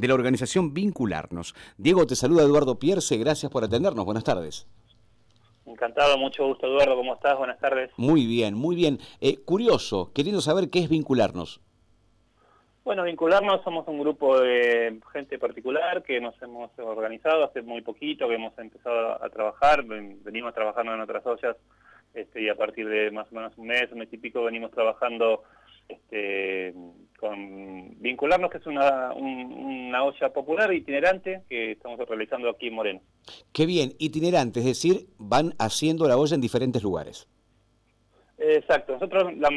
de la organización Vincularnos. Diego, te saluda Eduardo Pierce, gracias por atendernos, buenas tardes. Encantado, mucho gusto Eduardo, ¿cómo estás? Buenas tardes. Muy bien, muy bien. Eh, curioso, queriendo saber qué es Vincularnos. Bueno, Vincularnos somos un grupo de gente particular que nos hemos organizado hace muy poquito, que hemos empezado a trabajar, venimos trabajando en otras ollas este, y a partir de más o menos un mes, un mes y pico venimos trabajando este, con Vincularnos, que es una, una olla popular itinerante que estamos realizando aquí en Moreno. Qué bien, itinerante, es decir, van haciendo la olla en diferentes lugares. Exacto, nosotros la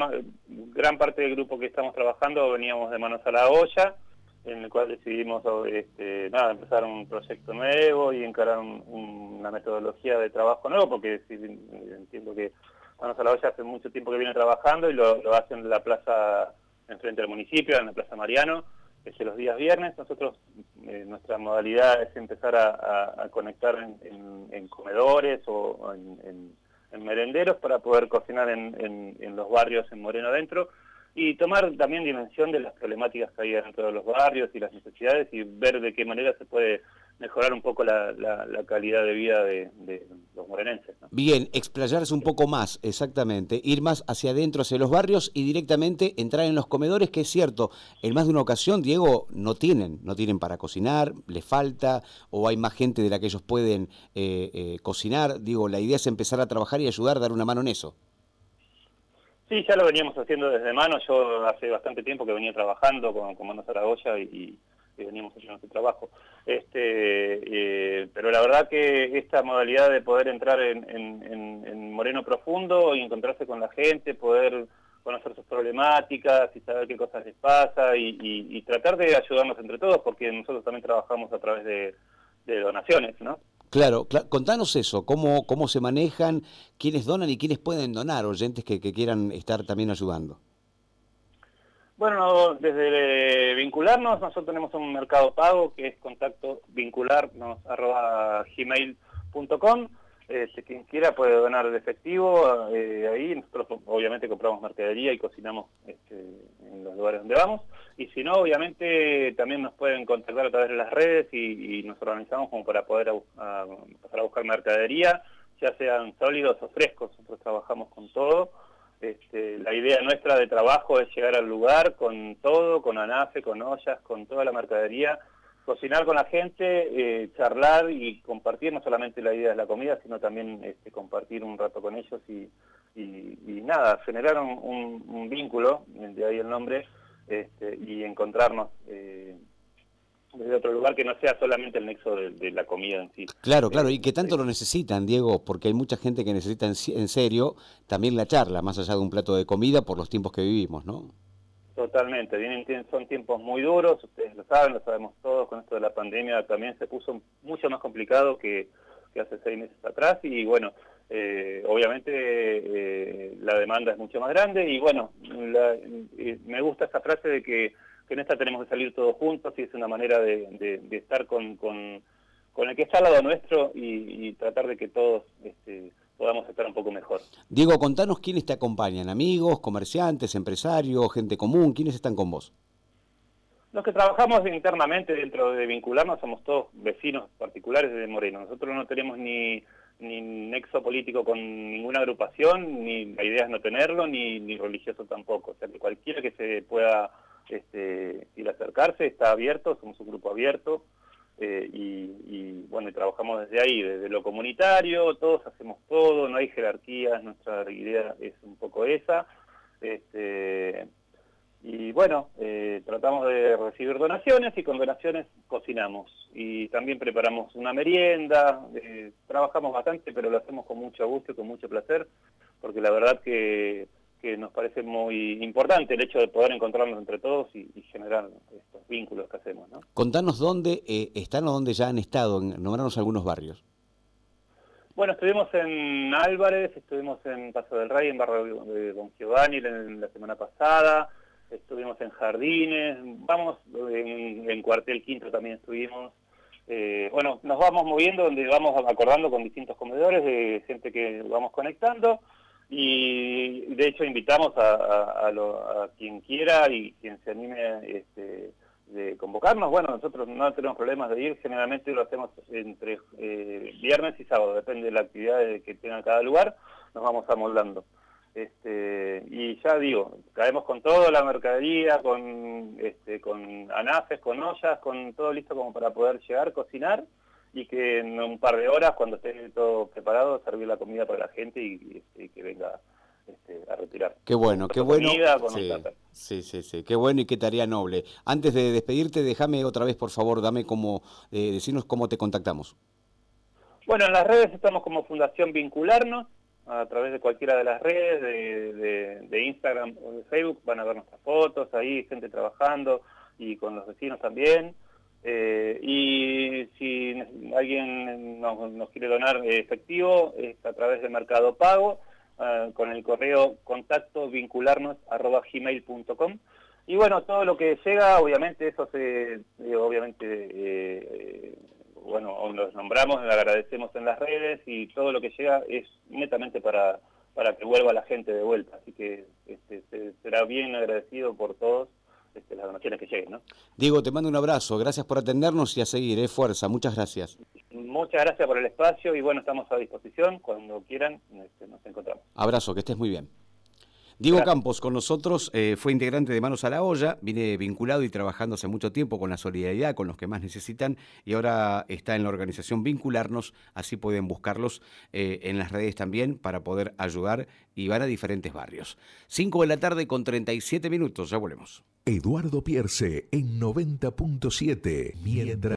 gran parte del grupo que estamos trabajando veníamos de manos a la olla, en el cual decidimos este, nada, empezar un proyecto nuevo y encarar una metodología de trabajo nuevo, porque entiendo que Manos a la Olla hace mucho tiempo que viene trabajando y lo, lo hacen en la plaza enfrente del municipio, en la Plaza Mariano, es los días viernes. Nosotros, eh, nuestra modalidad es empezar a, conectar en, comedores o en, merenderos para poder cocinar en, los barrios en Moreno Adentro y tomar también dimensión de las problemáticas que hay dentro de los barrios y las necesidades y ver de qué manera se puede mejorar un poco la, calidad de vida de, los morenenses. Bien, explayarse un poco más, exactamente, ir más hacia adentro, hacia los barrios y directamente entrar en los comedores, que es cierto, en más de una ocasión, Diego, no tienen, no tienen para cocinar, les falta, o hay más gente de la que ellos pueden eh, eh, cocinar. Digo, la idea es empezar a trabajar y ayudar, dar una mano en eso. Sí, ya lo veníamos haciendo desde mano. Yo hace bastante tiempo que venía trabajando con, con Manos Zaragoza y, y veníamos haciendo ese trabajo. Este, eh, pero la verdad que esta modalidad de poder entrar en, Moreno Profundo y encontrarse con la gente, poder conocer sus problemáticas y saber qué cosas les pasa y, tratar de ayudarnos entre todos, porque nosotros también trabajamos a través de, donaciones, ¿no? Claro, contanos eso, cómo, cómo se manejan, quiénes donan y quiénes pueden donar, oyentes que quieran estar también ayudando. Bueno, desde vincularnos, nosotros tenemos un mercado pago que es contacto vincularnos gmail.com. Este, quien quiera puede donar de efectivo eh, ahí. Nosotros obviamente compramos mercadería y cocinamos este, en los lugares donde vamos. Y si no, obviamente también nos pueden contactar a través de las redes y, nos organizamos como para poder buscar mercadería, ya sean sólidos o frescos. Nosotros trabajamos con todo. Este, la idea nuestra de trabajo es llegar al lugar con todo, con anafe, con ollas, con toda la mercadería, cocinar con la gente, eh, charlar y compartir no solamente la idea de la comida, sino también este, compartir un rato con ellos y, nada, generar un, vínculo, de ahí el nombre, este, y encontrarnos. Eh, desde otro lugar que no sea solamente el nexo de, la comida en sí. Claro, claro, y que tanto lo necesitan, Diego, porque hay mucha gente que necesita en, serio también la charla, más allá de un plato de comida por los tiempos que vivimos, ¿no? Totalmente, Vienen, son tiempos muy duros, ustedes lo saben, lo sabemos todos, con esto de la pandemia también se puso mucho más complicado que, hace seis meses atrás y bueno, eh, obviamente eh, la demanda es mucho más grande y bueno, eh, me gusta esta frase de que que en esta tenemos que salir todos juntos y es una manera de, estar con, con, el que está al lado nuestro y, tratar de que todos este, podamos estar un poco mejor. Diego, contanos quiénes te acompañan, amigos, comerciantes, empresarios, gente común, ¿quiénes están con vos? Los que trabajamos internamente dentro de Vincularnos somos todos vecinos particulares de Moreno. Nosotros no tenemos ni, ni nexo político con ninguna agrupación, ni la idea es no tenerlo, ni, ni religioso tampoco. O sea que cualquiera que se pueda este, ir a acercarse, está abierto, somos un grupo abierto, eh, y, bueno, y trabajamos desde ahí, desde lo comunitario, todos hacemos todo, no hay jerarquías, nuestra idea es un poco esa, este, y bueno, eh, tratamos de recibir donaciones y con donaciones cocinamos, y también preparamos una merienda, eh, trabajamos bastante, pero lo hacemos con mucho gusto y con mucho placer, porque la verdad que que nos parece muy importante el hecho de poder encontrarnos entre todos y, generar estos vínculos que hacemos. ¿no? Contanos dónde eh, están o dónde ya han estado, nombrarnos algunos barrios. Bueno, estuvimos en Álvarez, estuvimos en Paso del Rey, en Barrio de Don Giovanni en la semana pasada, estuvimos en Jardines, vamos, en, Cuartel Quinto también estuvimos. Eh, bueno, nos vamos moviendo, donde vamos acordando con distintos comedores de gente que vamos conectando y de hecho invitamos a, quien quiera y quien se anime este, de, convocarnos, bueno, nosotros no tenemos problemas de ir, generalmente lo hacemos entre eh, viernes y sábado, depende de la actividad que tenga cada lugar, nos vamos amoldando. Este, y ya digo, caemos con toda la mercadería, con, este, con anafes, con ollas, con todo listo como para poder llegar, cocinar y que en un par de horas, cuando esté todo preparado, servir la comida para la gente y, este, que venga este, a retirar. Qué bueno, qué bueno. sí, sí, sí, qué bueno y qué tarea noble. Antes de despedirte, déjame otra vez, por favor, dame como, eh, decirnos cómo te contactamos. Bueno, en las redes estamos como Fundación Vincularnos, a través de cualquiera de las redes, de, Instagram o de Facebook, van a ver nuestras fotos, ahí gente trabajando y con los vecinos también. Eh, y si alguien nos, quiere donar efectivo, es a través de Mercado Pago, ah, con el correo contacto vincularnos arroba gmail.com. Y bueno, todo lo que llega, obviamente, eso se, eh, obviamente, eh, bueno, los nombramos, le agradecemos en las redes y todo lo que llega es netamente para, para que vuelva la gente de vuelta. Así que este, será bien agradecido por todos este, las donaciones que lleguen. ¿no? Diego, te mando un abrazo, gracias por atendernos y a seguir, ¿eh? fuerza, muchas gracias. Muchas gracias por el espacio y bueno, estamos a disposición, cuando quieran este, nos encontramos. Abrazo, que estés muy bien. Diego Campos con nosotros, eh, fue integrante de Manos a la Olla, viene vinculado y trabajando hace mucho tiempo con la solidaridad, con los que más necesitan, y ahora está en la organización Vincularnos, así pueden buscarlos eh, en las redes también para poder ayudar y van a diferentes barrios. 5 de la tarde con 37 minutos, ya volvemos. Eduardo Pierce en 90.7, mientras...